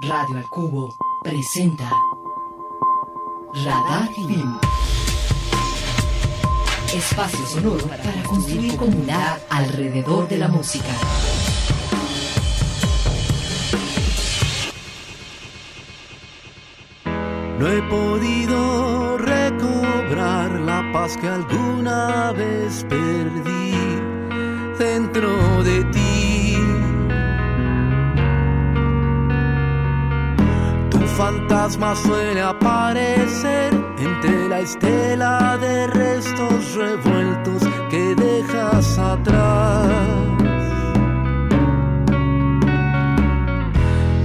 Radio al Cubo presenta Radar Film. Espacio sonoro para construir comunidad alrededor de la música. No he podido recobrar la paz que alguna vez perdí dentro de ti. Fantasma suele aparecer entre la estela de restos revueltos que dejas atrás.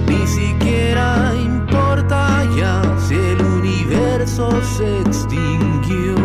Ni siquiera importa ya si el universo se extinguió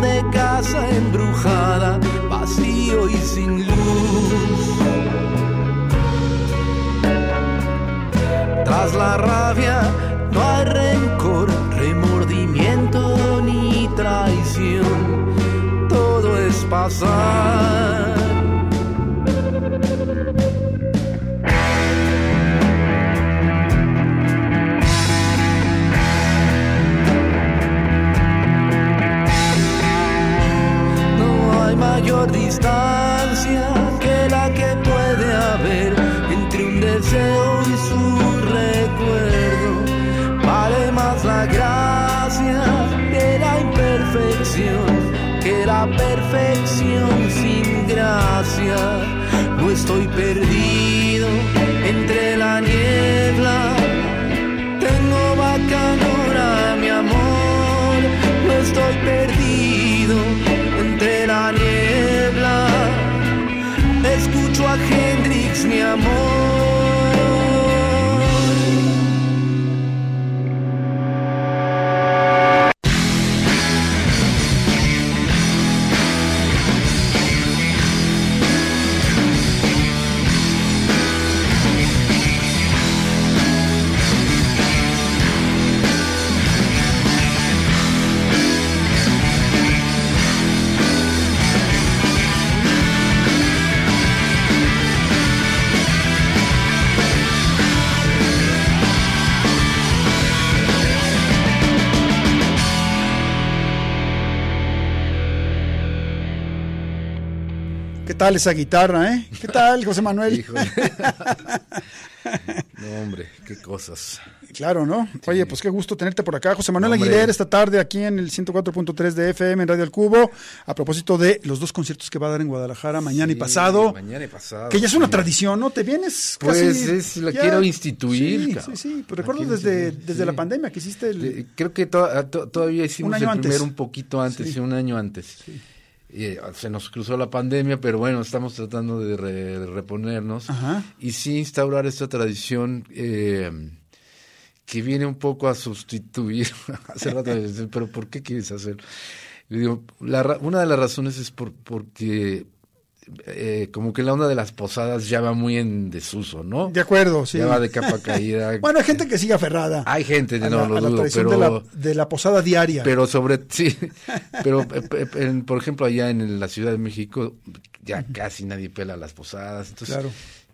de casa embrujada, vacío y sin luz? Tras la rabia no hay rencor, remordimiento ni traición. Todo es pasar. Mayor distancia que la que puede haber entre un deseo y su recuerdo. Vale más la gracia de la imperfección que la perfección sin gracia. No estoy perdido amor. Tal esa guitarra, eh? ¿Qué tal, José Manuel? No, hombre, qué cosas. Claro, ¿no? Oye, pues qué gusto tenerte por acá. José Manuel. Aguilera esta tarde aquí en el 104.3 de FM en Radio El Cubo, a propósito de los dos conciertos que va a dar en Guadalajara mañana y Sí, pasado. Mañana y pasado. Que ya es una sí. tradición, ¿no? Te vienes Pues casi... es- la ya- quiero instituir, Sí, sí, sí. Pues recuerdo desde, desde sí. la pandemia que hiciste el... Creo que to- a- to- todavía hicimos Un año el primero antes. un poquito antes, Sí. sí, un año antes. Y, eh, se nos cruzó la pandemia, pero bueno, estamos tratando de, re- de reponernos Ajá. y sí instaurar esta tradición eh, que viene un poco a sustituir. Hace rato me decían, pero ¿por qué quieres hacer? Digo, la una de las razones es por, porque eh, como que la onda de las posadas ya va muy en desuso, ¿no? De acuerdo, sí. Ya va de capa caída. Bueno, hay gente que sigue aferrada. Hay gente, a no la, lo a dudo, pero... de, la, de la posada diaria. Pero sobre, sí, pero eh, eh, en- por ejemplo allá en la Ciudad de México ya casi nadie pela las posadas, entonces, Claro.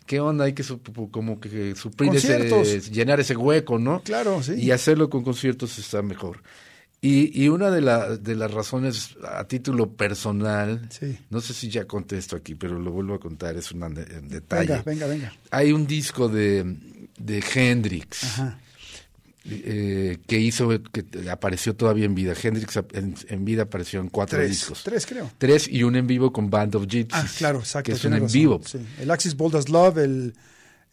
¿qué onda? Hay que como que suplir ese, llenar ese hueco, ¿no? Claro, sí. Y hacerlo con conciertos está mejor. Y, y una de, la, de las razones a título personal, Sí. no sé si ya contesto aquí, pero lo vuelvo a contar, es un detalle. venga, venga, venga. Hay un disco de, de Hendrix Ajá. eh, que hizo, que apareció todavía en vida. Hendrix en, en vida apareció en cuatro Tres, discos. tres creo. Tres y un en vivo con Band of Gypsies. Ah, claro, exacto. Que es un en vivo. sí. El Axis Bold as Love, el...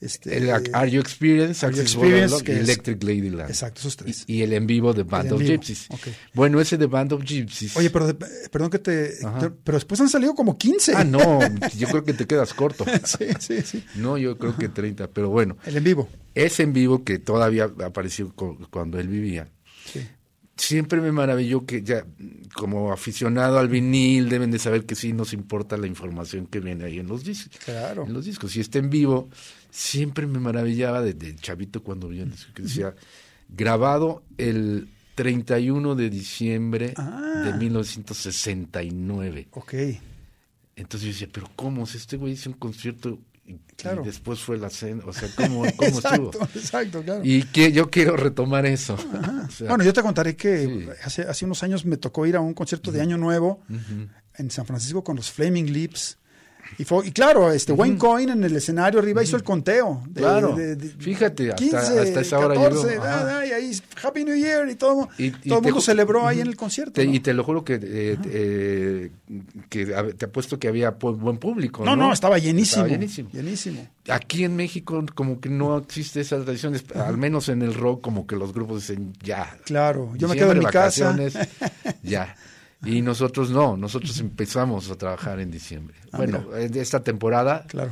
Este, El Are You Experience, Are You Experience, Love que y Electric Ladyland. Exacto, esos tres. Y, y el en vivo de Band of vivo, Gypsies. Bueno, ese de Band of Gypsies. Oye, pero de- perdón que te... Ajá. Pero después han salido como 15. Ah, no, yo creo que te quedas corto. sí, sí, sí. No, yo creo que 30, pero bueno. El en vivo. Ese en vivo que todavía apareció cu- cuando él vivía. Sí. Siempre me maravilló que ya como aficionado al vinil deben de saber que sí nos importa la información que viene ahí en los discos. Claro. En los discos. Si está en vivo, siempre me maravillaba desde chavito cuando vi que decía grabado el 31 de diciembre Ah. de 1969. Ok. Entonces yo decía, pero ¿cómo? Si este güey hizo un concierto y, después fue la cena, o sea, ¿cómo, cómo estuvo? exacto, claro. Y que yo quiero retomar eso. O sea, bueno, yo te contaré que Sí. hace, hace unos años me tocó ir a un concierto de Año Nuevo en San Francisco con los Flaming Lips. Y, fue, y claro, este Wayne Coyne en el escenario arriba hizo el conteo. de- Claro. de- de- Fíjate, hasta- 15, hasta esa hora 14, llegó. y ahí Happy New Year y todo, Y- y todo el te mundo celebró ahí en el concierto. Te- ¿no? Y te lo juro que, eh, eh, que te apuesto que había pu- buen público. no, No, no, estaba llenísimo. Estaba llenísimo. Llenísimo. Aquí en México como que no existe esa tradición, al menos en el rock como que los grupos dicen ya. Claro, yo me quedo en mi casa. ya. Y nosotros no, nosotros empezamos a trabajar en diciembre. Ah, bueno, en esta temporada Claro.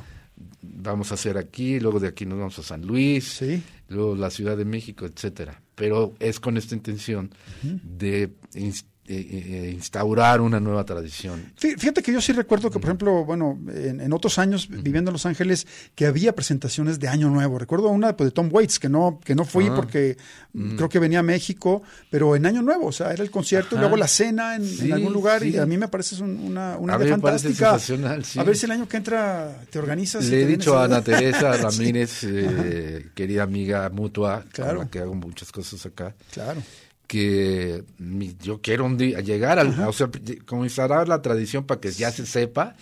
vamos a hacer aquí, luego de aquí nos vamos a San Luis, Sí. luego la Ciudad de México, etcétera. Pero es con esta intención de ins- eh, eh, instaurar una nueva tradición. Fí- Fíjate que yo sí recuerdo que, por ejemplo, bueno, en, en otros años viviendo en Los Ángeles, que había presentaciones de Año Nuevo. Recuerdo una pues, de Tom Waits, que no, que no fui Ah. porque mm, creo que venía a México, pero en Año Nuevo, o sea, era el concierto y luego la cena en, en algún lugar, y a mí me parece un- una, una idea fantástica. sí. A ver si el año que entra te organizas. y Le he dicho a Ana Teresa Ramírez, eh, querida amiga mutua, Claro. con la que hago muchas cosas acá, Claro. Que yo quiero un día llegar al, o sea, instaurar la tradición para que ya se sepa,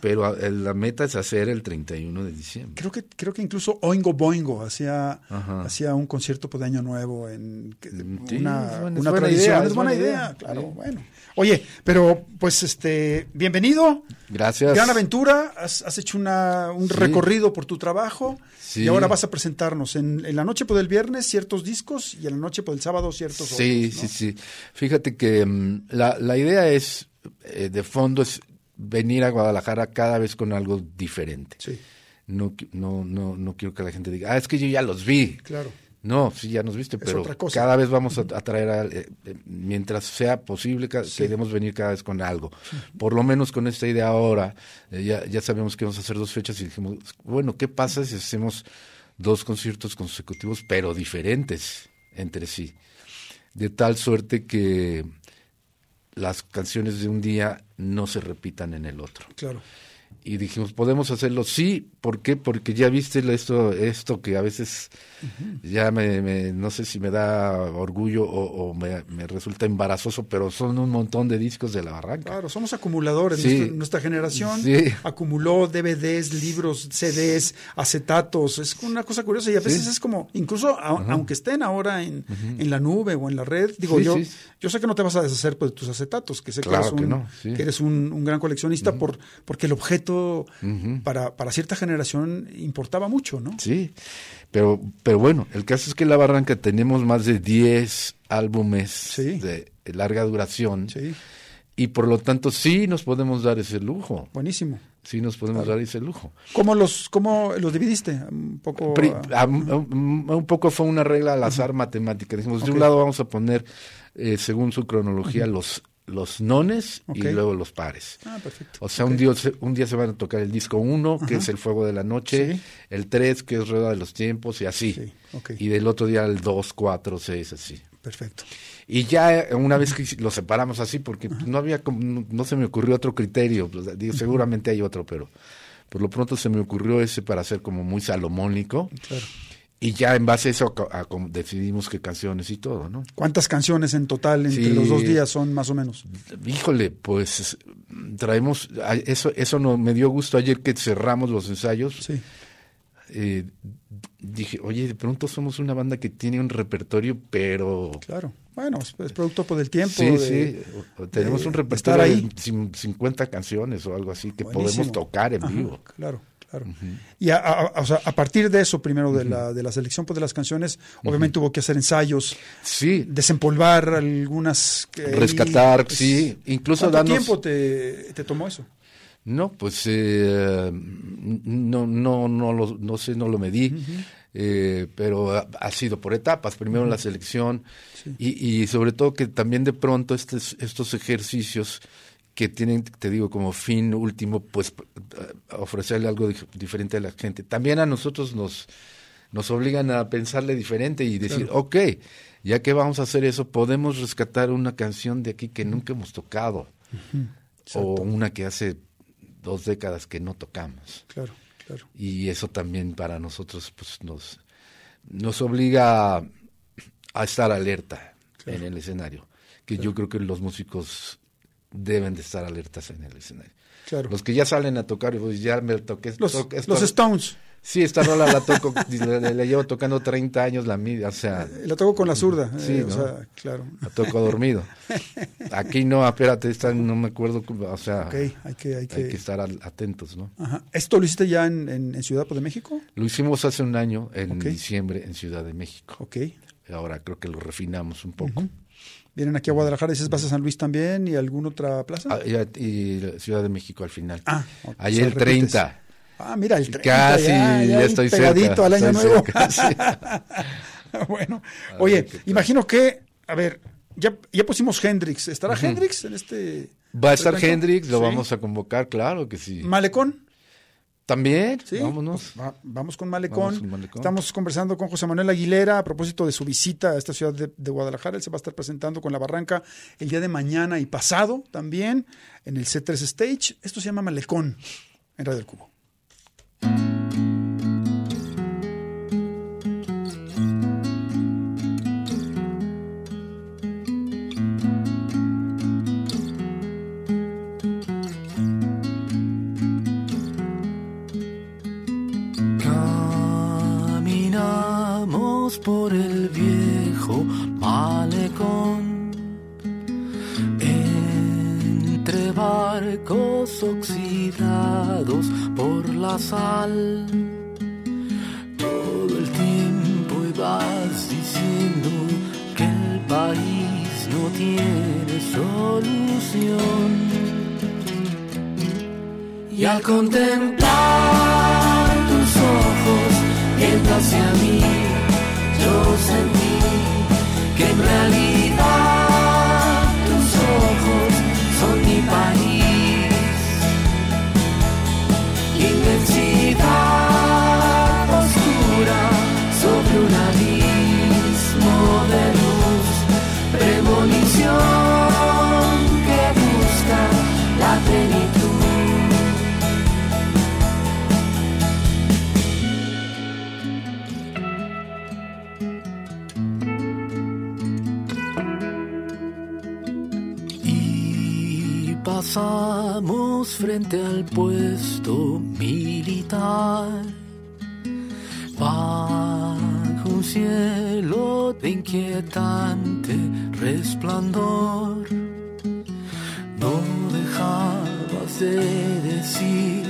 pero a- el- la meta es hacer el 31 de diciembre. Creo que, creo que incluso Oingo Boingo hacía, hacía un concierto de Año Nuevo en Mm, sí, una, es buena- es una buena tradición. idea, es buena idea, idea, claro, sí. bueno. Oye, pero pues este, bienvenido. Gracias. Gran aventura, has, has hecho una, un Sí. recorrido por tu trabajo Sí. y ahora vas a presentarnos en, en la noche por el viernes ciertos discos y en la noche por el sábado ciertos Sí, sí, sí. Fíjate que mm, la, la idea es, eh, de fondo, es venir a Guadalajara cada vez con algo diferente. Sí, No, no, no, no quiero que la gente diga, ah, es que yo ya los vi. claro. No, sí, ya nos viste, Es pero cada vez vamos a, a traer, a- eh, eh, mientras sea posible, queremos venir cada vez con algo. Por lo menos con esta idea ahora, eh, ya, ya sabemos que vamos a hacer dos fechas y dijimos, bueno, ¿qué pasa si hacemos dos conciertos consecutivos, pero diferentes entre sí? De tal suerte que las canciones de un día no se repitan en el otro. Claro. Y dijimos, podemos hacerlo, sí, ¿por qué? Porque ya viste esto, esto que a veces ya me, no sé si me da orgullo o, me, resulta embarazoso, pero son un montón de discos de la barranca. Claro, somos acumuladores, nuestra, generación acumuló DVDs, libros, CDs, acetatos, es una cosa curiosa y a veces es como, incluso aunque estén ahora en, en, la nube o en la red, digo yo, yo sé que no te vas a deshacer pues, de tus acetatos, que sé que eres un, que eres un, gran coleccionista por, porque el objeto para, para cierta generación importaba mucho, ¿no? Sí, pero, pero bueno, el caso es que en La Barranca tenemos más de 10 álbumes de larga duración. Y por lo tanto sí nos podemos dar ese lujo. Buenísimo. Sí nos podemos dar ese lujo. ¿Cómo los, cómo los dividiste? Un poco, un, poco fue una regla al azar matemática. Dijimos, de un lado vamos a poner, eh, según su cronología, los los nones y luego los pares. Ah, perfecto. O sea, un, día, un día se van a tocar el disco 1, que es el fuego de la noche, el 3, que es rueda de los tiempos, y así. Y del otro día el 2, 4, 6, así. Perfecto. Y ya una vez que lo separamos así, porque no había, no, no, se me ocurrió otro criterio, pues, seguramente hay otro, pero por lo pronto se me ocurrió ese para hacer como muy salomónico. Claro. Y ya en base a eso decidimos qué canciones y todo, ¿no? ¿Cuántas canciones en total entre los dos días son más o menos? Híjole, pues traemos, eso, eso no, me dio gusto ayer que cerramos los ensayos. Sí. Eh, dije, oye, de pronto somos una banda que tiene un repertorio, pero... Claro, bueno, es, producto por el tiempo. Sí, sí, tenemos un repertorio de 50 canciones o algo así que podemos tocar en vivo. Claro. Claro. Y a, o sea, a, partir de eso, primero de, la, de la selección pues, de las canciones, obviamente hubo que hacer ensayos, sí. desempolvar algunas. Rescatar, pues, sí. Incluso ¿Cuánto tiempo te, te, tomó eso? No, pues eh, no, no, no, lo, no sé, no lo medí. Eh, pero ha, sido por etapas, primero la selección y, y, sobre todo que también de pronto estos, estos ejercicios que tienen, te digo, como fin último, pues eh, ofrecerle algo diferente a la gente. También a nosotros nos, nos obligan a pensarle diferente y decir, ok, ya que vamos a hacer eso, podemos rescatar una canción de aquí que nunca hemos tocado, o una que hace dos décadas que no tocamos. Claro, claro. Y eso también para nosotros pues nos, nos obliga a, estar alerta en el escenario, que yo creo que los músicos deben de estar alertas en el escenario. Claro. Los que ya salen a tocar, pues ya me toqué. Los, los Stones. Sí, esta rola la toco, le, llevo tocando 30 años la o sea... La toco con la zurda, sí, eh, o sea, claro. La toco dormido. Aquí no, espérate, esta no me acuerdo, o sea... Okay, hay que, hay que... estar atentos, ¿no? Ajá. ¿Esto lo hiciste ya en, en, Ciudad de México? Lo hicimos hace un año, en diciembre, en Ciudad de México. Ok. Ahora creo que lo refinamos un poco. Vienen aquí a Guadalajara, dices vas a San Luis también y alguna otra plaza. Ah, y, Ciudad de México al final. Ah, Ayer el 30. Ah, mira, el 30. Casi, ya, estoy pegadito al año nuevo. bueno, oye, imagino que, a ver, ya, ya pusimos Hendrix. ¿Estará Hendrix en este? Va a estar Hendrix, lo vamos a convocar, claro que sí. ¿Malecón? También, ¿Sí? vámonos. Pues vamos, con Malecón. Estamos conversando con José Manuel Aguilera a propósito de su visita a esta ciudad de, Guadalajara. Él se va a estar presentando con La Barranca el día de mañana y pasado también en el C3 Stage. Esto se llama Malecón en Radio del Cubo. Por el viejo malecón. Entre barcos oxidados por la sal. Todo el tiempo ibas diciendo que el país no tiene solución. Y al contemplar tus ojos, viendo hacia mí, yo sentí que en realidad frente al puesto militar. Bajo un cielo de inquietante resplandor. No dejabas de decir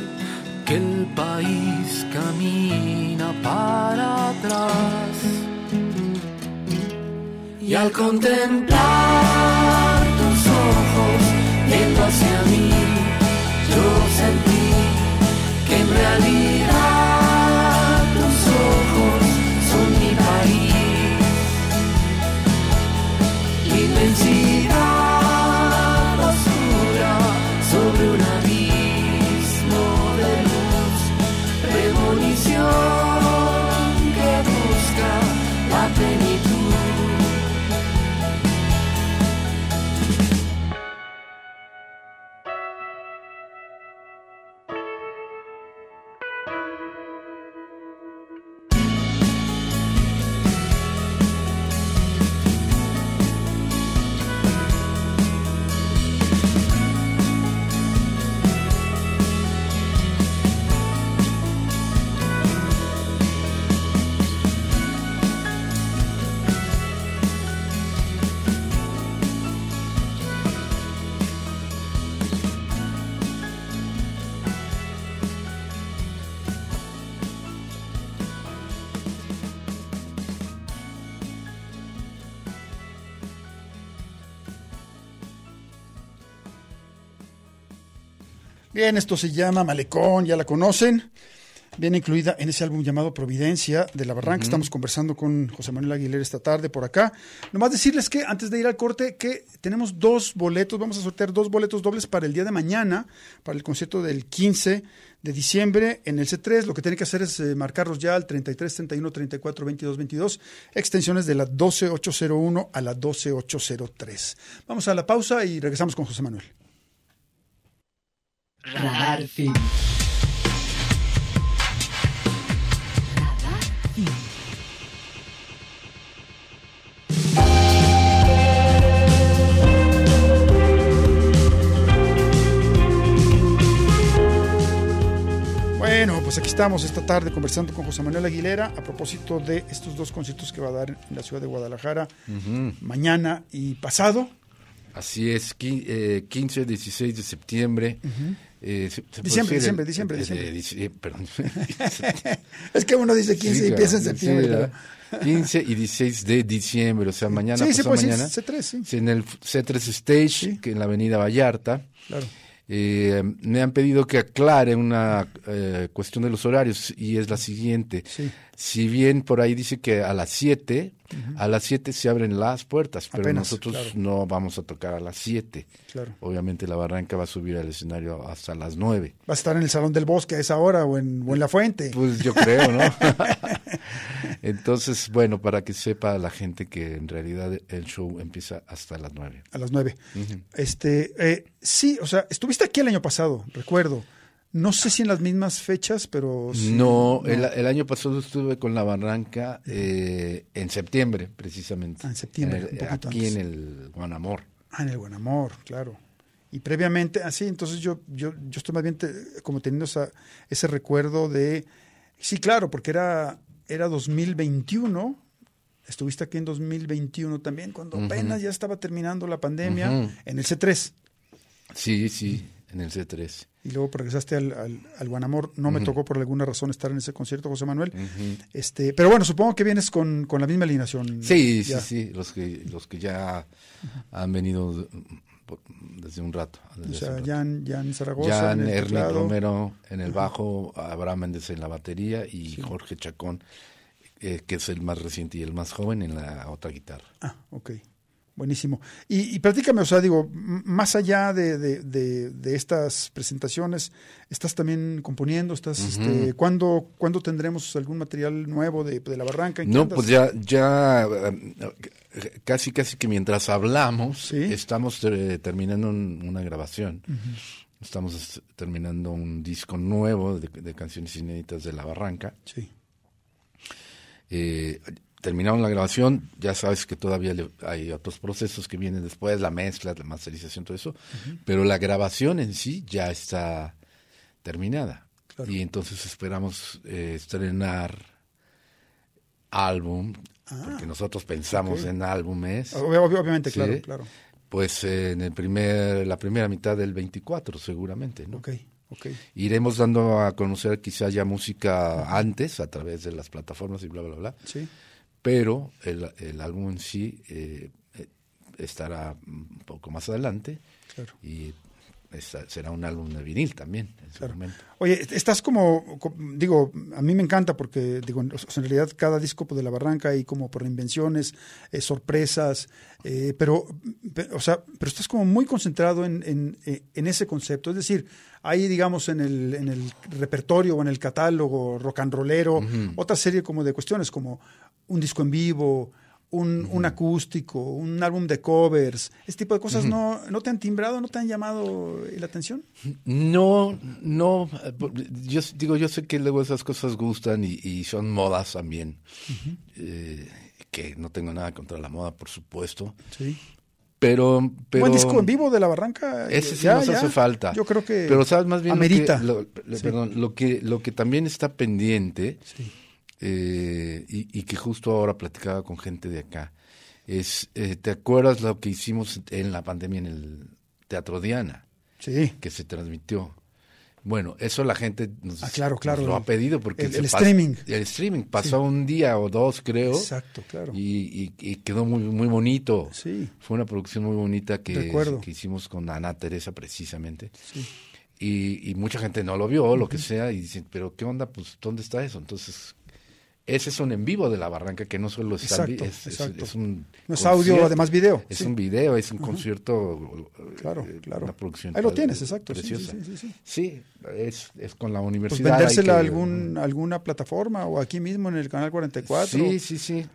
que el país camina para atrás. Y al contemplar Bien, esto se llama Malecón, ya la conocen. Viene incluida en ese álbum llamado Providencia de la Barranca. Estamos conversando con José Manuel Aguilera esta tarde por acá. Nomás decirles que antes de ir al corte, que tenemos dos boletos, vamos a sortear dos boletos dobles para el día de mañana, para el concierto del 15 de diciembre en el C3. Lo que tiene que hacer es eh, marcarlos ya al 33 31 34 22 22, extensiones de la 12801 a la 12803. Vamos a la pausa y regresamos con José Manuel. Radar Film. Radar Film. Bueno, pues aquí estamos esta tarde conversando con José Manuel Aguilera a propósito de estos dos conciertos que va a dar en la ciudad de Guadalajara mañana y pasado. Así es, qui- eh, 15, 16 de septiembre. eh, se- se Diciembre, diciembre, el- diciembre, eh, diciembre. eh, dici- perdón. Es que uno dice 15 Sí, y piensa en septiembre. sí, pero- ¿verdad? 15 y 16 de diciembre, o sea, mañana Sí, puede decir mañana. C3, sí. Sí, En el C3 Stage, Sí. que en la avenida Vallarta. Claro. Eh, me han pedido que aclare una eh, cuestión de los horarios y es la siguiente. Sí. Si bien por ahí dice que a las 7, a las 7 se abren las puertas, pero Apenas, nosotros claro. no vamos a tocar a las 7. Claro. Obviamente la barranca va a subir al escenario hasta las 9. Va a estar en el Salón del Bosque a esa hora o en, o en La Fuente. Pues yo creo, ¿no? Entonces, bueno, para que sepa la gente que en realidad el show empieza hasta las 9. a las 9. Este, eh, sí, o sea, estuviste aquí el año pasado, recuerdo. No sé si en las mismas fechas, pero sí. no, El, el año pasado estuve con la barranca eh, en septiembre, precisamente. Ah, en septiembre, En el- un poquito aquí antes. en el Guanamor. Ah, en el Buen Amor, claro. Y previamente, así, entonces yo, yo, yo estoy más bien te- como teniendo esa, ese recuerdo de, sí, claro, porque era, era 2021, estuviste aquí en 2021 también, cuando apenas ya estaba terminando la pandemia, en el C3, Sí, sí, en el C3. y luego regresaste al, al, al Guanamor. No me tocó por alguna razón estar en ese concierto, José Manuel. este Pero bueno, supongo que vienes con, con la misma alineación. Sí, ya. sí, sí, los que, los que ya han venido desde un rato. O desde hace sea, rato. Jan, Jan Zaragoza. Jan en el Ernie teclado. Romero en el bajo, Abraham Méndez en la batería y Jorge Chacón, eh, que es el más reciente y el más joven, en la otra guitarra. Ah, ok. Buenísimo. Y, y platícame, o sea, digo, más allá de, de, de- de estas presentaciones, ¿estás también componiendo? ¿Estás, este, ¿cuándo, ¿Cuándo tendremos algún material nuevo de, de la barranca? ¿En qué No, andas? pues ya, ya eh, casi, casi que mientras hablamos, Sí. estamos eh, terminando un- una grabación. Estamos es- terminando un disco nuevo de, de canciones inéditas de La Barranca. Sí. Eh, terminaron la grabación, ya sabes que todavía hay otros procesos que vienen después, la mezcla, la masterización, todo eso, pero la grabación en sí ya está terminada. Y entonces esperamos eh, estrenar álbum, ah, porque nosotros pensamos en álbumes. obviamente, claro, claro. Pues en el primer, la primera mitad del 24 seguramente, ¿no? Okay. Iremos dando a conocer quizá ya música antes a través de las plataformas y bla, bla, bla. Sí. Pero el, el álbum en sí eh, eh, estará un poco más adelante. Claro. Y será un álbum de vinil también Oye, estás como, digo, a mí me encanta porque, digo, en realidad cada disco de La Barranca hay como por invenciones, eh, sorpresas, eh, pero, o sea, pero estás como muy concentrado en, en, en, ese concepto. Es decir, hay, digamos, en el, en el repertorio o en el catálogo rock and rollero, otra serie como de cuestiones como un disco en vivo, un, un, acústico, un álbum de covers, este tipo de cosas no, no te han timbrado, no te han llamado la atención? No, no, yo digo, yo sé que luego esas cosas gustan y, son modas también, eh, que no tengo nada contra la moda, por supuesto. Sí. Pero, pero buen disco en vivo de la Barranca ese sí nos hace falta. Yo creo que pero sabes más bien amerita. lo perdón lo que lo que también está pendiente sí eh, y, que justo ahora platicaba con gente de acá, es, eh, ¿te acuerdas lo que hicimos en la pandemia en el Teatro Diana? Sí. Que se transmitió. Bueno, eso la gente nos, ah, claro, claro, lo ha pedido porque el, streaming. El streaming pasó un día o dos, creo. Exacto, claro. Y, quedó muy muy bonito. Sí. Fue una producción muy bonita que, que hicimos con Ana Teresa precisamente. Sí. Y, mucha gente no lo vio, lo que sea, y dicen, pero ¿qué onda? Pues, ¿dónde está eso? Entonces, ese es un en vivo de la barranca que no solo está es, es, un no es audio además video. es un video es un concierto claro eh, claro. una producción ahí lo tienes exacto preciosa. sí, sí, es, es con la pues universidad pues vendérsela a algún alguna plataforma o aquí mismo en el canal 44 sí sí sí.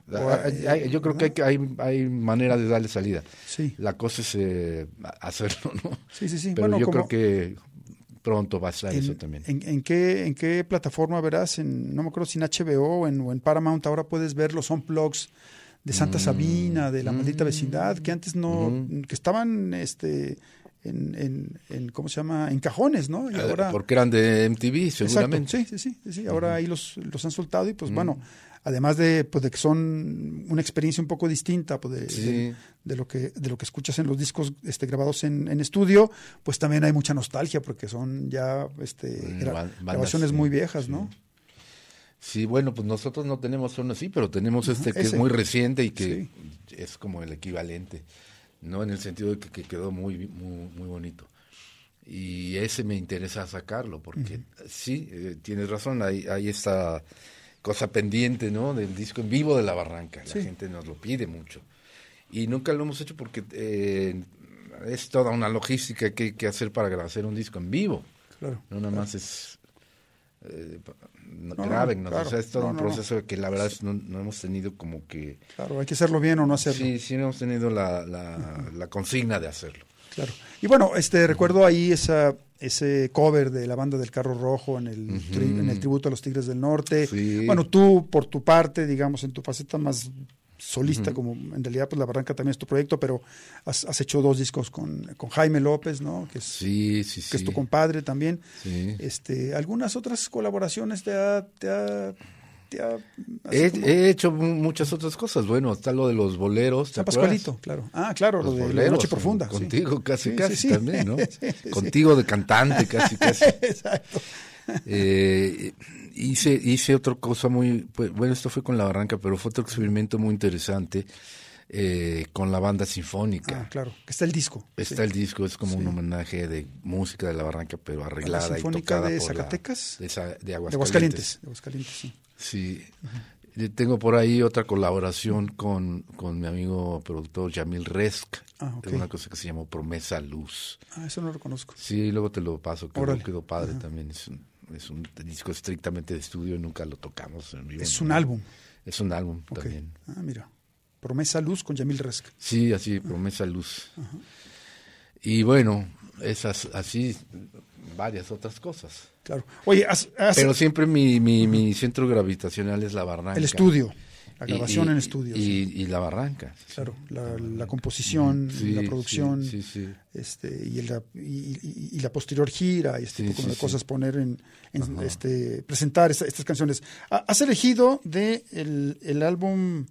Yo creo que hay, hay, manera de darle salida. Sí. La cosa es eh, hacerlo no sí sí sí. Pero yo creo que pronto va a estar eso también. En, qué, ¿En qué plataforma verás? En, no me acuerdo si en HBO o en, o en Paramount ahora puedes ver los unplugs de Santa mm, Sabina, de la maldita mm, vecindad, que antes no, que estaban este en, en, ¿cómo se llama? En cajones, ¿no? Y ahora, Porque eran de MTV, seguramente. sí, sí, sí, sí, Ahora ahí los, los han soltado y pues bueno, además de, pues, de que son una experiencia un poco distinta pues, de, de, lo que, de lo que escuchas en los discos este, grabados en, en estudio, pues también hay mucha nostalgia porque son ya este, grabaciones muy viejas, ¿no? Sí, bueno, pues nosotros no tenemos uno así, pero tenemos este que es muy reciente y que es como el equivalente, ¿no? En el sentido de que, quedó muy, muy, muy bonito y ese me interesa sacarlo porque sí eh, tienes razón hay, hay esta cosa pendiente, ¿no? Del disco en vivo de La Barranca. La gente nos lo pide mucho. Y nunca lo hemos hecho porque eh, es toda una logística que hay que hacer para hacer un disco en vivo. Claro. No nada más es... Eh, no, o sea, es todo un proceso que la verdad no, no, hemos tenido como que... Claro, hay que hacerlo bien o no hacerlo. Sí, sí hemos tenido la, la, la consigna de hacerlo. Claro. Y bueno, este recuerdo ahí esa ese cover de la banda del carro rojo en el, en el tributo a los Tigres del Norte. Bueno, tú por tu parte, digamos, en tu faceta más solista, como en realidad pues La Barranca también es tu proyecto, pero has, has hecho dos discos con, con, Jaime López, ¿no? Que es, sí, sí, que es tu compadre también. Este, ¿Algunas otras colaboraciones te ha, te ha He, hecho muchas otras cosas. Bueno, está lo de los boleros. San Pascualito, claro. Ah, claro, lo de la Noche Profunda. Contigo casi, casi también, ¿no? contigo de cantante casi, casi. Exacto. Eh, hice, hice otra cosa muy, pues, bueno, esto fue con La Barranca, pero fue otro experimento muy interesante. Eh, con la banda sinfónica. Ah, claro, está el disco. Está el disco, es como un homenaje de música de la Barranca, pero arreglada la sinfónica y tocada de Zacatecas, de, de, Aguascalientes. De Aguascalientes, sí. Sí. Tengo por ahí otra colaboración con, con mi amigo productor Yamil Resk, ah, una cosa que se llamó Promesa Luz. Ah, eso no lo conozco. Sí, luego te lo paso, que quedó padre también. Es un, es un disco estrictamente de estudio, nunca lo tocamos en Es un álbum. Es un álbum también. Ah, mira. Promesa Luz con Yamil Resk. Sí, así, Promesa Luz. Y bueno, esas así varias otras cosas. Claro. Oye, pero siempre mi, mi, mi, centro gravitacional es la Barranca. El estudio. La grabación en estudios. Y, la barranca. Claro, la, composición, la producción, este, y, la, y, la posterior gira, y este tipo de cosas, poner en, este, presentar estas canciones. Has elegido de el, álbum...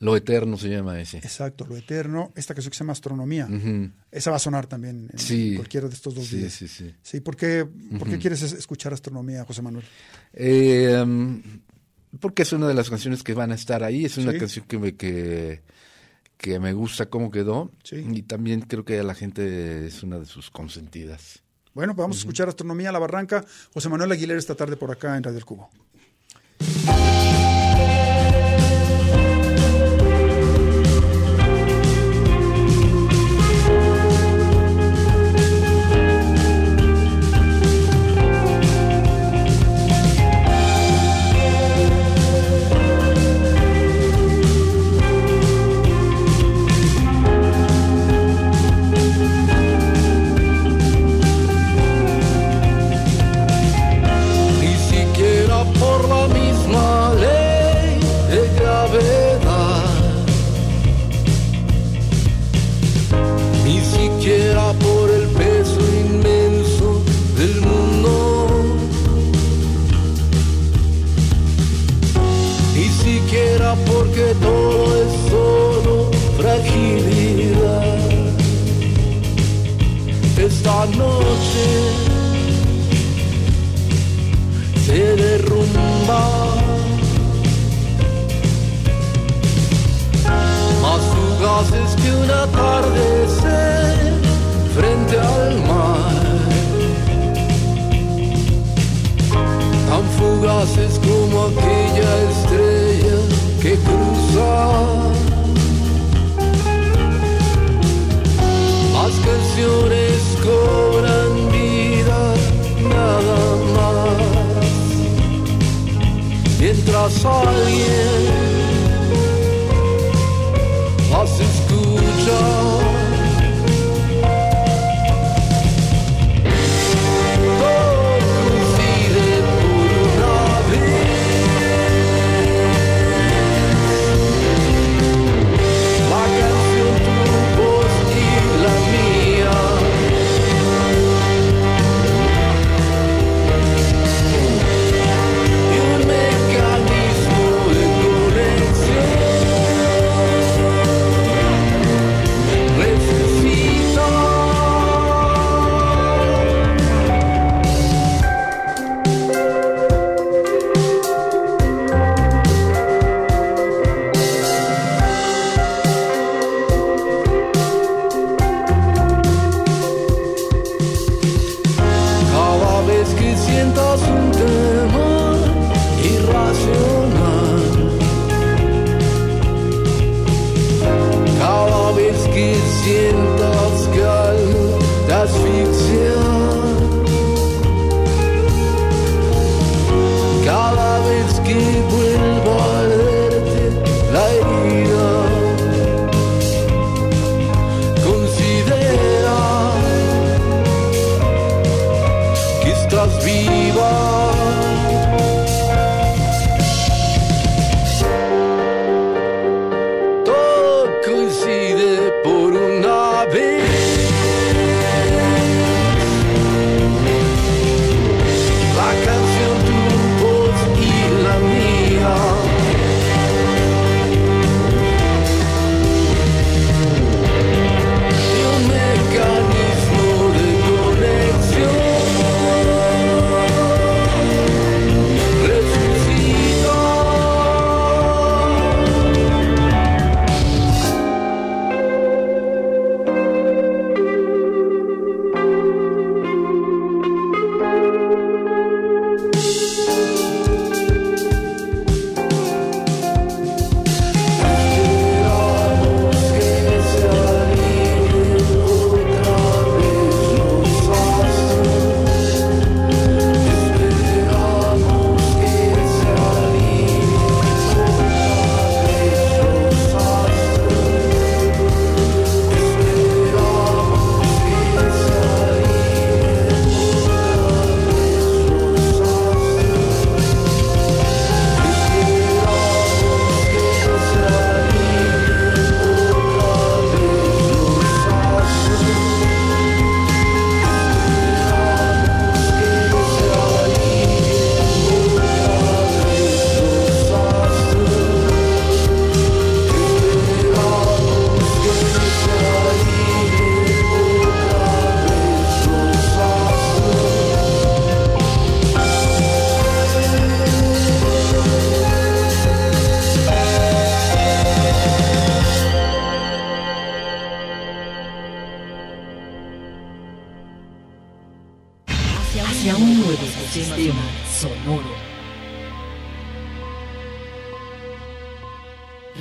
Lo Eterno se llama ese. Exacto, Lo Eterno. Esta canción que se llama Astronomía. Esa va a sonar también en cualquiera de estos dos días. Sí, sí, sí. ¿por qué, por qué quieres escuchar Astronomía, José Manuel? Eh, porque es una de las canciones que van a estar ahí, es una canción que me, que, que me gusta cómo quedó y también creo que a la gente es una de sus consentidas. Bueno, pues vamos a escuchar Astronomía a la Barranca. José Manuel Aguilera esta tarde por acá en Radio El Cubo.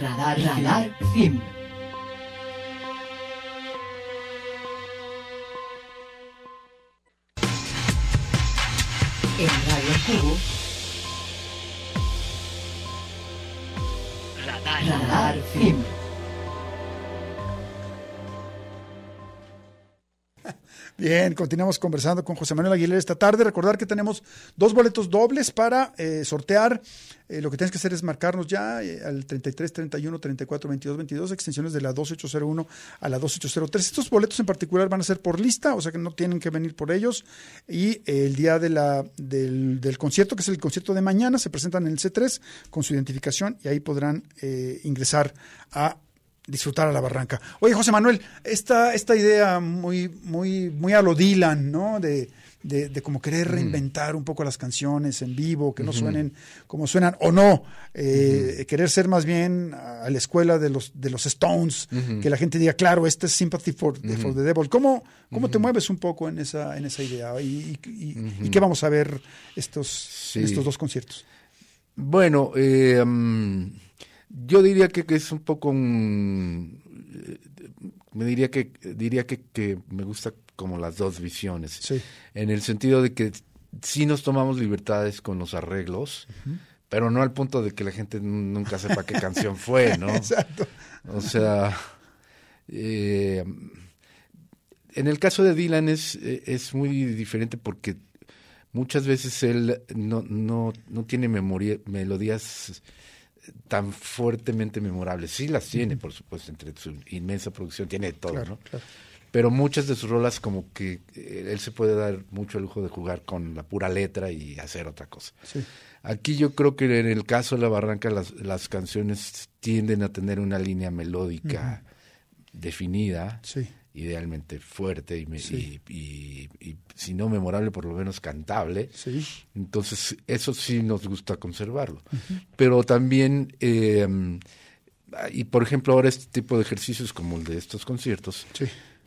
Radar, radar, film. En Radio Cubo. Radar, radar, film. Bien, continuamos conversando con José Manuel Aguilera esta tarde. Recordar que tenemos dos boletos dobles para eh, sortear. Eh, lo que tienes que hacer es marcarnos ya eh, al 33 31 34 22 22, extensiones de la 2801 a la 2803. Estos boletos en particular van a ser por lista, o sea que no tienen que venir por ellos. Y el día de la, del, del, concierto, que es el concierto de mañana, se presentan en el C3 con su identificación y ahí podrán ingresar a disfrutar a la barranca. Oye, José Manuel, esta, esta idea muy, muy, muy a lo Dylan, ¿no? De, de, como querer reinventar un poco las canciones en vivo, que no suenen como suenan, o no, eh, querer ser más bien a la escuela de los, de los Stones, que la gente diga, claro, este es Sympathy for, the Devil. ¿Cómo, cómo te mueves un poco en esa, en esa idea? ¿Y, y, qué vamos a ver estos, estos dos conciertos? Bueno, eh, mm, yo diría que, es un poco un, eh, me diría que diría que, que, me gusta como las dos visiones. En el sentido de que sí nos tomamos libertades con los arreglos, pero no al punto de que la gente nunca sepa qué canción fue, ¿no? Exacto. O sea, eh, en el caso de Dylan es, es muy diferente porque muchas veces él no, no, no tiene memoria, melodías tan fuertemente memorables. Sí las tiene, por supuesto, entre su inmensa producción, tiene todo, ¿no? Pero muchas de sus rolas como que eh, él se puede dar mucho el lujo de jugar con la pura letra y hacer otra cosa. Aquí yo creo que en el caso de La Barranca las, las canciones tienden a tener una línea melódica definida. Sí idealmente fuerte y, y, si no memorable, por lo menos cantable. Entonces, eso sí nos gusta conservarlo. Pero también, eh, y por ejemplo, ahora este tipo de ejercicios como el de estos conciertos,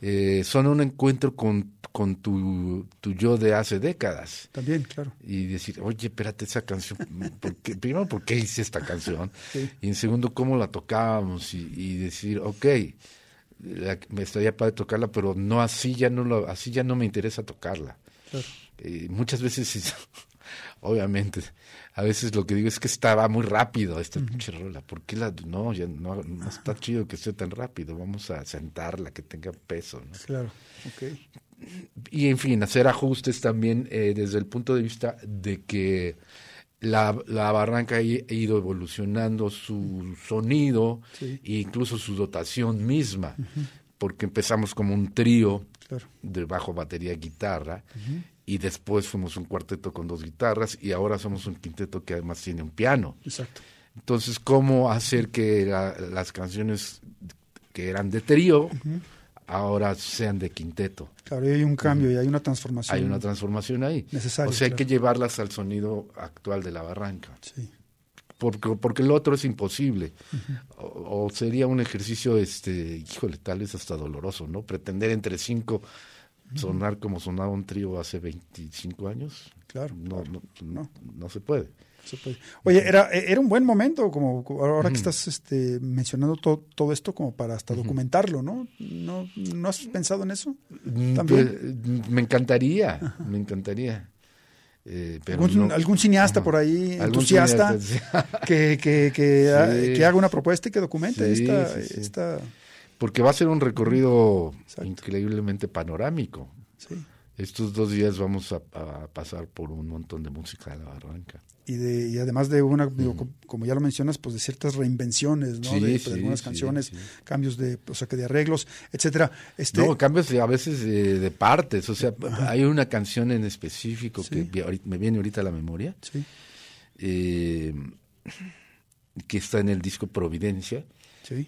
eh, son un encuentro con, con tu, tu, yo de hace décadas. También, claro. Y decir, oye, espérate, esa canción, primero, ¿por qué hice esta canción? Y en segundo, ¿cómo la tocábamos? Y, y decir, ok, me estaría para tocarla, pero no así ya no lo, así ya no me interesa tocarla. Eh, muchas veces, obviamente, a veces lo que digo es que estaba muy rápido esta pinche rola. ¿Por qué la no, ya no, está chido que esté tan rápido? Vamos a sentarla, que tenga peso. Claro, Y en fin, hacer ajustes también eh, desde el punto de vista de que la, la, barranca ha ido evolucionando su sonido e incluso su dotación misma, porque empezamos como un trío de bajo, batería, guitarra, y después fuimos un cuarteto con dos guitarras, y ahora somos un quinteto que además tiene un piano. Exacto. Entonces, ¿cómo hacer que las canciones que eran de trío ahora sean de quinteto. Claro, y hay un cambio y hay una transformación. Hay una transformación ahí. Necesaria. O sea, hay que llevarlas al sonido actual de la barranca. Sí. Porque, porque el otro es imposible. o, sería un ejercicio, este, híjole, tal vez hasta doloroso, ¿no? Pretender entre cinco sonar como sonaba un trío hace 25 años. Claro. no, no, no se puede. Oye, era, era un buen momento, como ahora que estás este, mencionando todo esto, como para hasta documentarlo, ¿no? ¿no? ¿No has pensado en eso? Mm, ¿También? Pues, me encantaría, me encantaría. Eh, ¿Algún, cineasta por ahí, entusiasta, que, que, que, haga una propuesta y que documente esta, esta, Porque va a ser un recorrido increíblemente panorámico. Estos dos días vamos a, pasar por un montón de música de la barranca. Y, de, y además de una, como ya lo mencionas, pues de ciertas reinvenciones, ¿no? de, algunas canciones, cambios de, o sea, que de arreglos, etcétera. Este... No, cambios a veces de, partes, o sea, hay una canción en específico que me viene ahorita a la memoria, eh, que está en el disco Providencia,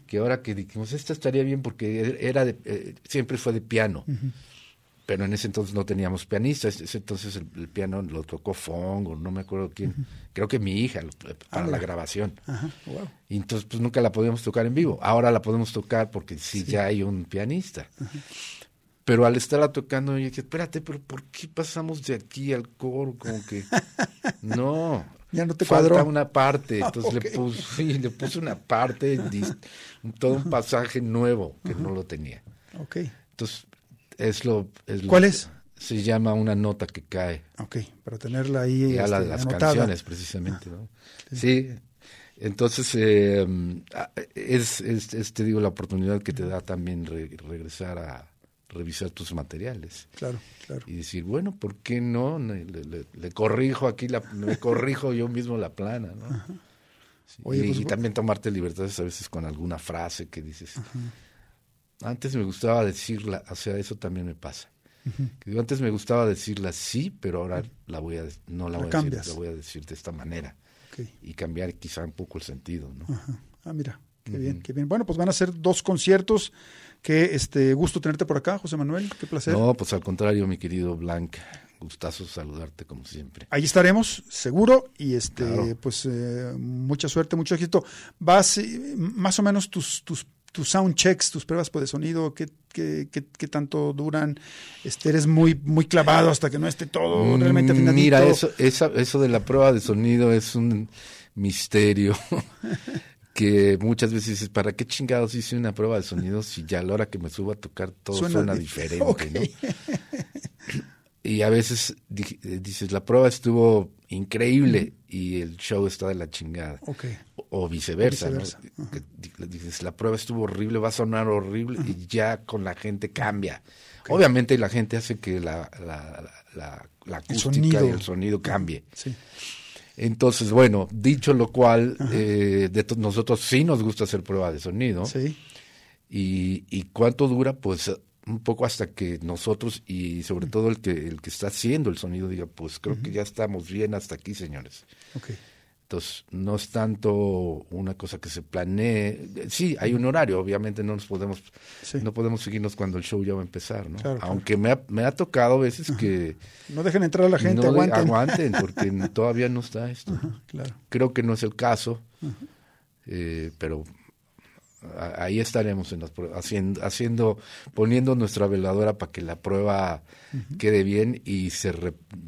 que ahora que dijimos, esta estaría bien porque era de, eh, siempre fue de piano pero en ese entonces no teníamos pianistas, ese entonces el, piano lo tocó Fong o no me acuerdo quién, creo que mi hija para la grabación. Y entonces pues nunca la podíamos tocar en vivo. Ahora la podemos tocar porque sí, ya hay un pianista. pero al estarla tocando, yo dije, espérate, pero ¿por qué pasamos de aquí al coro? Como que, no, ya no te falta una parte. Entonces le, puse, le puse una parte, todo un pasaje nuevo que no lo tenía. Ok. Entonces, es lo... Es ¿Cuál es? Se llama una nota que cae. Ok, para tenerla ahí. Y a la este, las canciones, precisamente. ¿no? sí. Entonces, eh, es, es, te digo, la oportunidad que te da también regresar a revisar tus materiales. Claro, claro. Y decir, bueno, ¿por qué no? Le, corrijo aquí, la, me corrijo yo mismo la plana, ¿no? y, pues, también tomarte libertades a veces con alguna frase que dices. Antes me gustaba decirla, o sea, eso también me pasa. antes me gustaba decirla sí, pero ahora la voy a, no la, voy a decir, la voy a decir de esta manera. Y cambiar quizá un poco el sentido, ¿no? Ah, mira, qué bien, qué bien. Bueno, pues van a ser dos conciertos Qué este, gusto tenerte por acá, José Manuel, qué placer. No, pues al contrario, mi querido Blanc, gustazo saludarte como siempre. Ahí estaremos, seguro, y este, pues eh, mucha suerte, mucho éxito. Vas, eh, más o menos tus, tus, tus sound checks, tus pruebas de sonido, ¿qué, qué, qué, tanto duran? Este, eres muy, muy clavado hasta que no esté todo mm, realmente afinadito. Mira, eso, eso de la prueba de sonido es un misterio. que muchas veces dices, ¿para qué chingados hice una prueba de sonido si ya a la hora que me subo a tocar todo suena, diferente, ¿no? Y a veces dices, la prueba estuvo increíble y el show está de la chingada. O, viceversa, ¿no? Dices, la prueba estuvo horrible, va a sonar horrible y ya con la gente cambia. Obviamente la gente hace que la, la, la, la acústica y el sonido cambie. Sí. Entonces, bueno, dicho lo cual, eh, de nosotros sí nos gusta hacer prueba de sonido. Sí. Y, y cuánto dura, pues un poco hasta que nosotros y sobre todo el que el que está haciendo el sonido diga, pues creo que ya estamos bien hasta aquí, señores. Okay. Entonces, no es tanto una cosa que se planee. Sí, hay un horario, obviamente no nos podemos no podemos seguirnos cuando el show ya va a empezar, ¿no? Aunque Me, ha, me ha tocado a veces que no dejen entrar a la gente, aguanten. aguanten porque todavía no está esto. claro. Creo que no es el caso. Eh, pero ahí estaremos en las haciendo, haciendo, poniendo nuestra veladora para que la prueba quede bien y se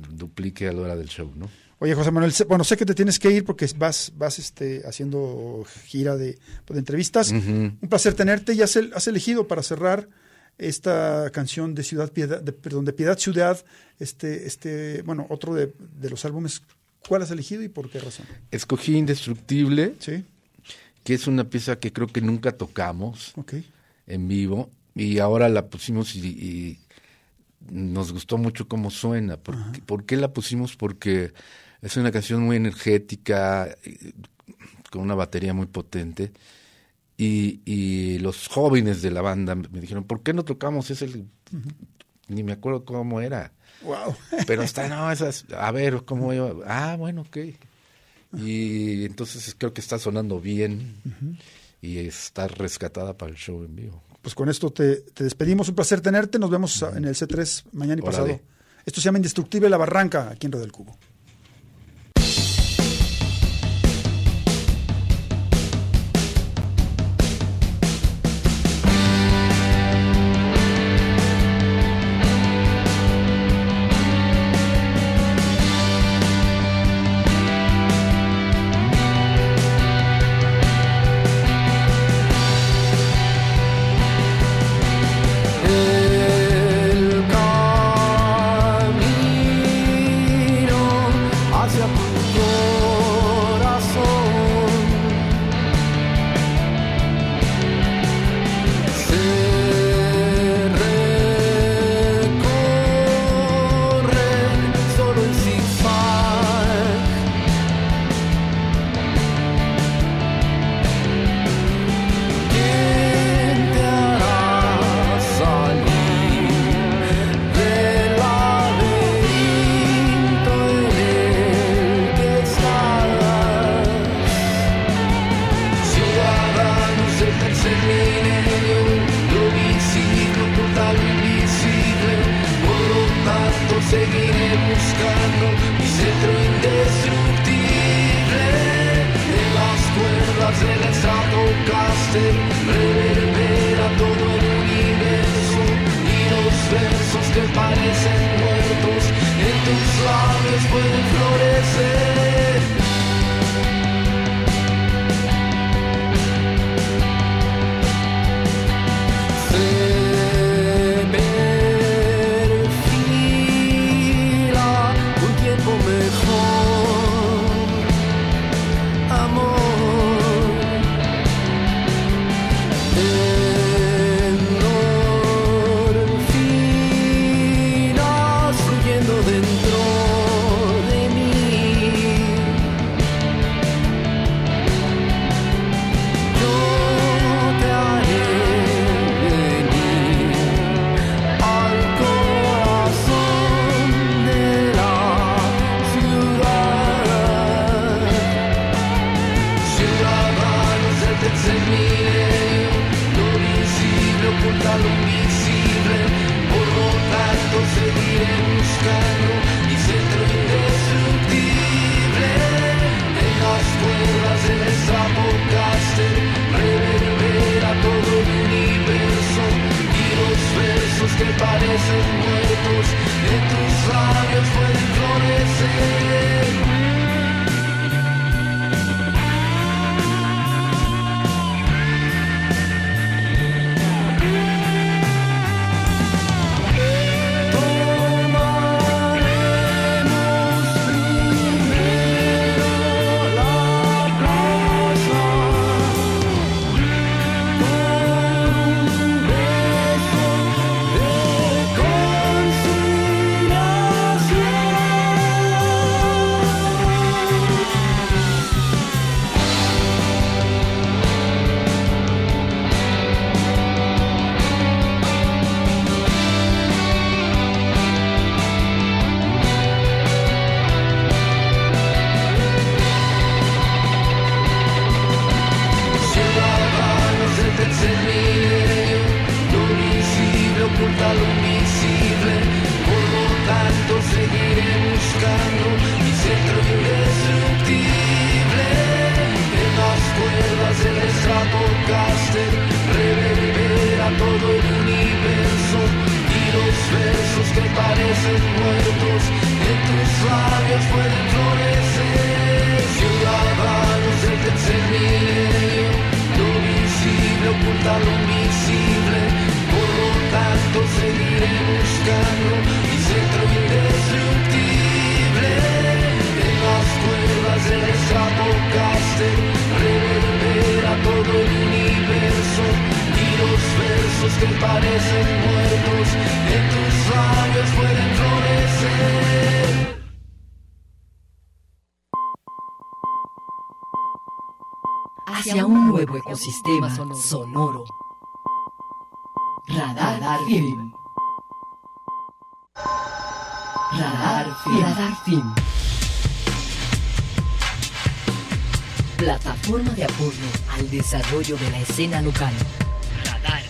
duplique a la hora del show, ¿no? Oye, José Manuel, bueno, sé que te tienes que ir porque vas, vas este, haciendo gira de, pues, entrevistas. Un placer tenerte y has, has, elegido para cerrar esta canción de Ciudad Piedad, de, perdón, de Piedad Ciudad, este, este, bueno, otro de, los álbumes. ¿Cuál has elegido y por qué razón? Escogí Indestructible, sí. que es una pieza que creo que nunca tocamos okay. en vivo y ahora la pusimos y, nos gustó mucho cómo suena. ¿Por qué la pusimos? Porque es una canción muy energética, con una batería muy potente. Y, y los jóvenes de la banda me dijeron, ¿por qué no tocamos ese? Ni me acuerdo cómo era. Wow. Pero está, no, esas, a ver, ¿cómo yo? Ah, bueno, ok. Y entonces creo que está sonando bien y está rescatada para el show en vivo. Pues con esto te, despedimos. Un placer tenerte. Nos vemos en el C3 mañana y pasado. Esto se llama Indestructible La Barranca, aquí en Red del Cubo. indestructible en las cuerdas del estado castel reverbera todo el universo y los versos que parecen muertos en tus labios pueden florecer. Ecosistema sonoro. Radar Film. Radar Film. Radar Film. Plataforma de apoyo al desarrollo de la escena local. Radar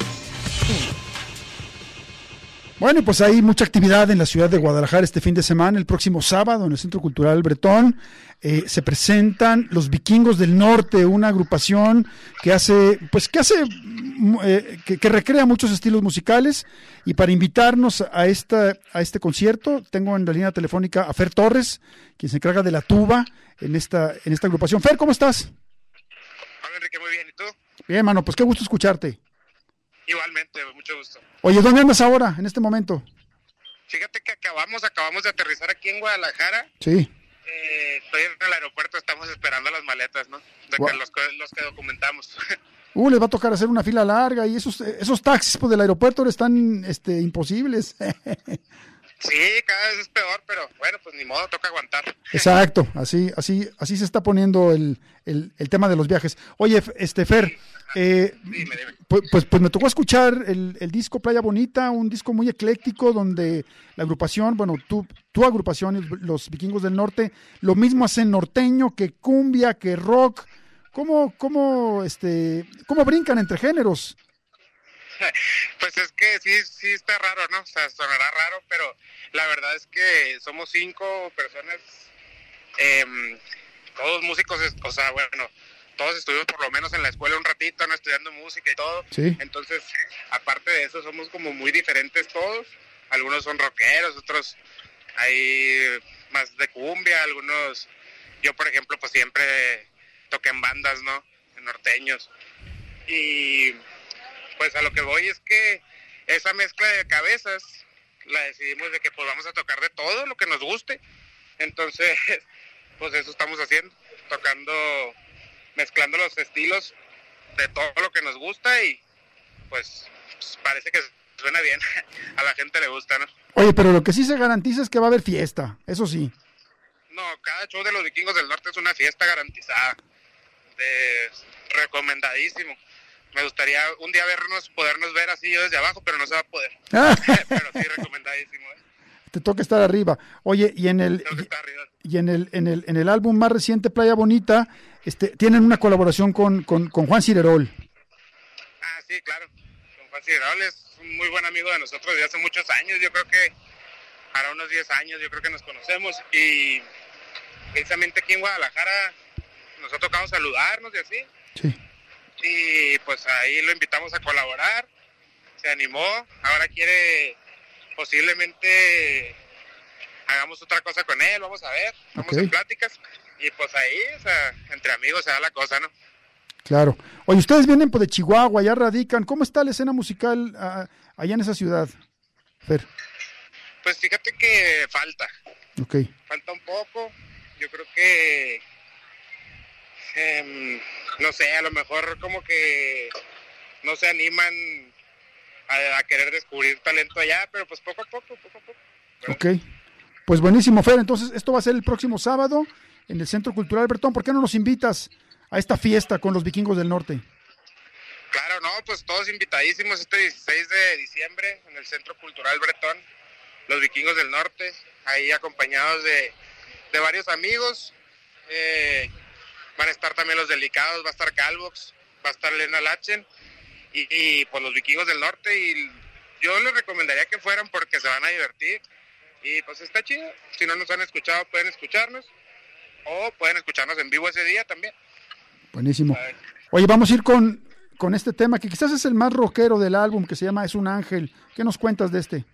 Bueno, pues hay mucha actividad en la ciudad de Guadalajara este fin de semana. El próximo sábado en el Centro Cultural Bretón eh, se presentan los Vikingos del Norte, una agrupación que hace, pues que hace, mm, eh, que, recrea muchos estilos musicales. Y para invitarnos a esta, a este concierto, tengo en la línea telefónica a Fer Torres, quien se encarga de la tuba en esta, en esta agrupación. Fer, ¿cómo estás? Hola Enrique, muy bien. ¿Y tú? Bien, mano, pues qué gusto escucharte. Igualmente, mucho gusto. Oye, ¿dónde andas ahora, en este momento? Fíjate que acabamos, acabamos de aterrizar aquí en Guadalajara. Sí. Eh, estoy en el aeropuerto, estamos esperando las maletas, ¿no? De que los, los, que documentamos. Uh, les va a tocar hacer una fila larga y esos, esos taxis pues, del aeropuerto están este, imposibles. Sí, cada vez es peor, pero bueno, pues ni modo, toca aguantar. Exacto, así, así, así se está poniendo el, el, el tema de los viajes. Oye, este Fer, eh, Pues, pues, pues, me tocó escuchar el, el, disco Playa Bonita, un disco muy ecléctico donde la agrupación, bueno, tu, tu agrupación, los vikingos del norte, lo mismo hacen norteño que cumbia, que rock. ¿Cómo, cómo, este, cómo brincan entre géneros? Pues es que sí, sí está raro, ¿no? O sea, sonará raro, pero la verdad es que somos cinco personas, em, todos músicos, o sea, bueno, todos estuvimos por lo menos en la escuela un ratito, ¿no? Estudiando música y todo. Sí. Entonces, aparte de eso, somos como muy diferentes todos. Algunos son rockeros, otros ahí más de cumbia, algunos, yo por ejemplo pues siempre toqué en bandas, ¿no? En norteños. Y pues a lo que voy es que esa mezcla de cabezas la decidimos de que pues vamos a tocar de todo lo que nos guste. Entonces, pues eso estamos haciendo, tocando, mezclando los estilos de todo lo que nos gusta y pues, pues parece que suena bien, a la gente le gusta, ¿no? Oye, pero lo que sí se garantiza es que va a haber fiesta, eso sí. No, cada show de los vikingos del norte es una fiesta garantizada, de recomendadísimo. Me gustaría un día vernos, podernos ver así yo desde abajo, pero no se va a poder. Pero sí, recomendadísimo. ¿eh? Te toca estar arriba. Oye, y en el y, en el en el en el álbum más reciente Playa Bonita, este tienen una colaboración con, con, con Juan Cirerol. Ah, sí, claro. Con Juan Cirerol es un muy buen amigo de nosotros de hace muchos años. Yo creo que para unos 10 años yo creo que nos conocemos y precisamente aquí en Guadalajara nos ha tocado saludarnos y así. Sí. Y pues ahí lo invitamos a colaborar, se animó, ahora quiere posiblemente hagamos otra cosa con él, vamos a ver, vamos en pláticas y pues ahí, o sea, entre amigos se da la cosa, ¿no? Claro. Oye, ustedes vienen pues, de Chihuahua, ya radican. ¿Cómo está la escena musical ah, allá en esa ciudad? Fer. Pues fíjate que falta. Ok. Falta un poco. Yo creo que Em, no sé, a lo mejor como que no se animan a, querer descubrir talento allá, pero pues poco a poco, poco a poco. Ok, pues buenísimo, Fer. Entonces, esto va a ser el próximo sábado en el Centro Cultural Bretón. ¿Por qué no nos invitas a esta fiesta con los vikingos del norte? Claro, no, pues todos invitadísimos este 16 de diciembre en el Centro Cultural Bretón, los vikingos del norte, ahí acompañados de, de varios amigos. Eh, van a estar también los delicados, va a estar Calvox, va a estar Lena Lachen y, pues los vikingos del norte y yo les recomendaría que fueran porque se van a divertir y pues está chido. Si no nos han escuchado pueden escucharnos o pueden escucharnos en vivo ese día también. Buenísimo. Oye, vamos a ir con, con este tema que quizás es el más rockero del álbum que se llama Es un ángel. ¿Qué nos cuentas de este?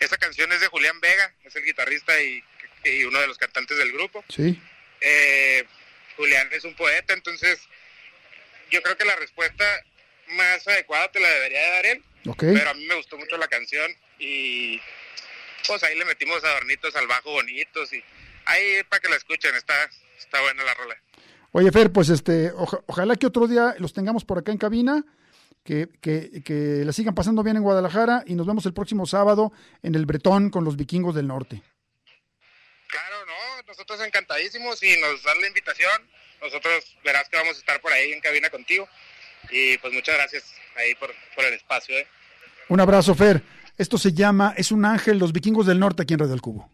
Esta canción es de Julián Vega, es el guitarrista y, y uno de los cantantes del grupo. Sí. Eh, Julián es un poeta, entonces yo creo que la respuesta más adecuada te la debería de dar él. Pero a mí me gustó mucho la canción y pues ahí le metimos adornitos al bajo bonitos y ahí para que la escuchen, está, está buena la rola. Oye Fer, pues este, ojalá que otro día los tengamos por acá en cabina, que, que, que la sigan pasando bien en Guadalajara y nos vemos el próximo sábado en el Bretón con los vikingos del norte nosotros encantadísimos y nos dan la invitación. Nosotros verás que vamos a estar por ahí en cabina contigo. Y pues muchas gracias ahí por, por el espacio. ¿eh? Un abrazo, Fer. Esto se llama Es un ángel, los vikingos del norte aquí en Red del Cubo.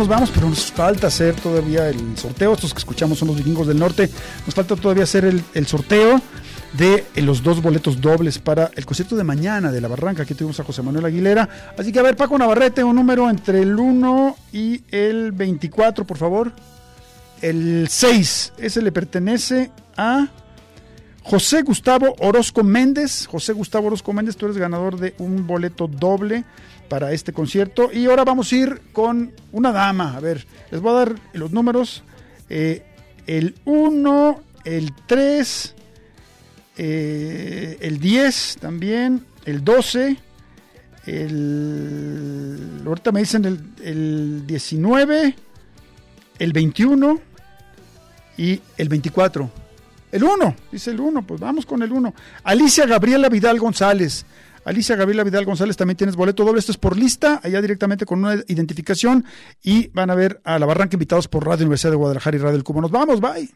Nos vamos, pero nos falta hacer todavía el sorteo. Estos que escuchamos son los vikingos del norte. Nos falta todavía hacer el, sorteo de eh, los dos boletos dobles para el concierto de mañana de la Barranca. Aquí tuvimos a José Manuel Aguilera. Así que a ver, Paco Navarrete, un número entre el 1 y el 24, por favor. El 6, ese le pertenece a José Gustavo Orozco Méndez. José Gustavo Orozco Méndez, tú eres ganador de un boleto doble para este concierto. Y ahora vamos a ir con una dama. A ver, les voy a dar los números. Eh, el 1, el 3, eh, el 10 también, el 12, el, ahorita me dicen el, el 19, el 21 y el 24. El 1, dice el 1, pues vamos con el 1. Alicia Gabriela Vidal González. Alicia Gabriela Vidal González también tienes boleto doble. Esto es por lista, allá directamente con una identificación. Y van a ver a la Barranca invitados por Radio Universidad de Guadalajara y Radio del Cubo. Nos vamos, bye.